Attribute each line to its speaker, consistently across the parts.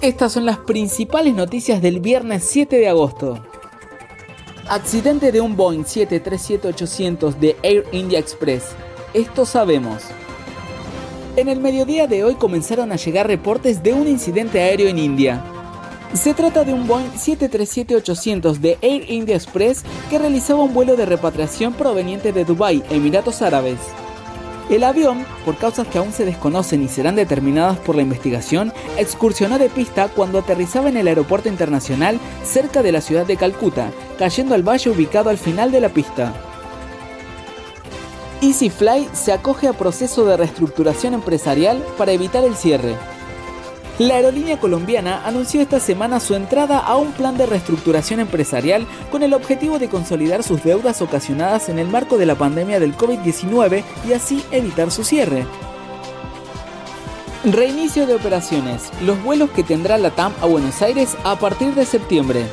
Speaker 1: Estas son las principales noticias del viernes 7 de agosto. Accidente de un Boeing 737-800 de Air India Express. Esto sabemos. En el mediodía de hoy comenzaron a llegar reportes de un incidente aéreo en India. Se trata de un Boeing 737-800 de Air India Express que realizaba un vuelo de repatriación proveniente de Dubái, Emiratos Árabes. El avión, por causas que aún se desconocen y serán determinadas por la investigación, excursionó de pista cuando aterrizaba en el aeropuerto internacional cerca de la ciudad de Calcuta, cayendo al valle ubicado al final de la pista. EasyFly se acoge a proceso de reestructuración empresarial para evitar el cierre. La aerolínea colombiana anunció esta semana su entrada a un plan de reestructuración empresarial con el objetivo de consolidar sus deudas ocasionadas en el marco de la pandemia del COVID-19 y así evitar su cierre. Reinicio de operaciones. Los vuelos que tendrá la TAM a Buenos Aires a partir de septiembre.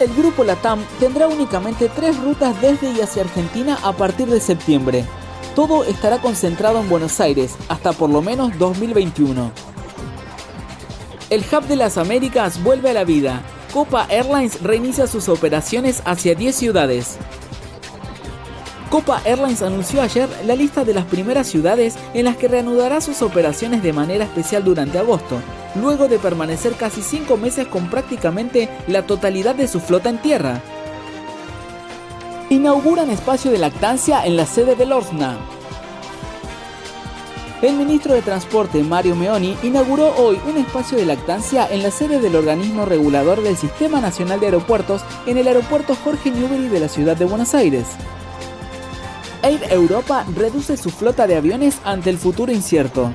Speaker 1: El grupo LATAM tendrá únicamente tres rutas desde y hacia Argentina a partir de septiembre. Todo estará concentrado en Buenos Aires hasta por lo menos 2021. El Hub de las Américas vuelve a la vida. Copa Airlines reinicia sus operaciones hacia 10 ciudades. Copa Airlines anunció ayer la lista de las primeras ciudades en las que reanudará sus operaciones de manera especial durante agosto, luego de permanecer casi 5 meses con prácticamente la totalidad de su flota en tierra. Inauguran espacio de lactancia en la sede de Lorsna. El ministro de Transporte, Mario Meoni, inauguró hoy un espacio de lactancia en la sede del organismo regulador del Sistema Nacional de Aeropuertos en el aeropuerto Jorge Newbery de la ciudad de Buenos Aires. Air Europa reduce su flota de aviones ante el futuro incierto.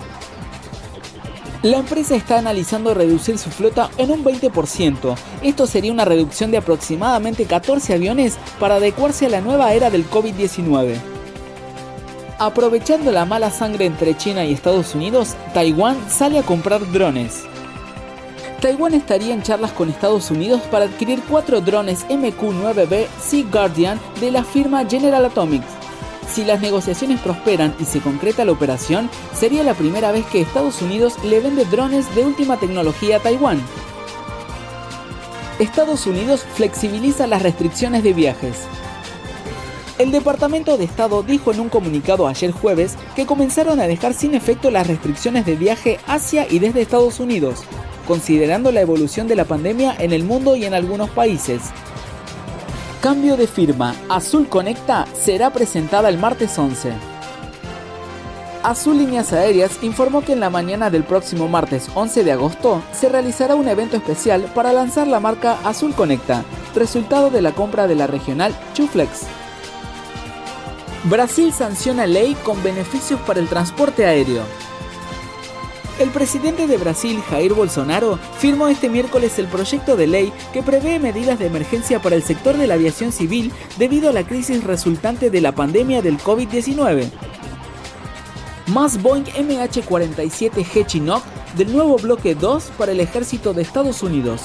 Speaker 1: La empresa está analizando reducir su flota en un 20%. Esto sería una reducción de aproximadamente 14 aviones para adecuarse a la nueva era del COVID-19. Aprovechando la mala sangre entre China y Estados Unidos, Taiwán sale a comprar drones. Taiwán estaría en charlas con Estados Unidos para adquirir cuatro drones MQ-9B Sea Guardian de la firma General Atomics. Si las negociaciones prosperan y se concreta la operación, sería la primera vez que Estados Unidos le vende drones de última tecnología a Taiwán. Estados Unidos flexibiliza las restricciones de viajes. El Departamento de Estado dijo en un comunicado ayer jueves que comenzaron a dejar sin efecto las restricciones de viaje hacia y desde Estados Unidos, considerando la evolución de la pandemia en el mundo y en algunos países. Cambio de firma. Azul Conecta será presentada el martes 11. Azul Líneas Aéreas informó que en la mañana del próximo martes 11 de agosto se realizará un evento especial para lanzar la marca Azul Conecta, resultado de la compra de la regional Chuflex. Brasil sanciona ley con beneficios para el transporte aéreo. El presidente de Brasil, Jair Bolsonaro, firmó este miércoles el proyecto de ley que prevé medidas de emergencia para el sector de la aviación civil debido a la crisis resultante de la pandemia del COVID-19. Más Boeing MH-47G Chinook del nuevo bloque 2 para el ejército de Estados Unidos.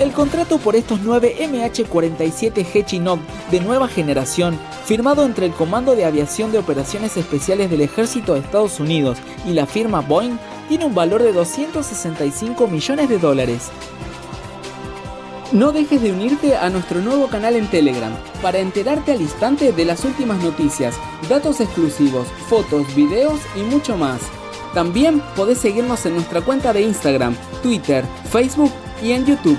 Speaker 1: El contrato por estos 9 MH-47G Chinook de nueva generación, firmado entre el Comando de Aviación de Operaciones Especiales del Ejército de Estados Unidos y la firma Boeing, tiene un valor de 265 millones de dólares. No dejes de unirte a nuestro nuevo canal en Telegram para enterarte al instante de las últimas noticias, datos exclusivos, fotos, videos y mucho más. También podés seguirnos en nuestra cuenta de Instagram, Twitter, Facebook y en YouTube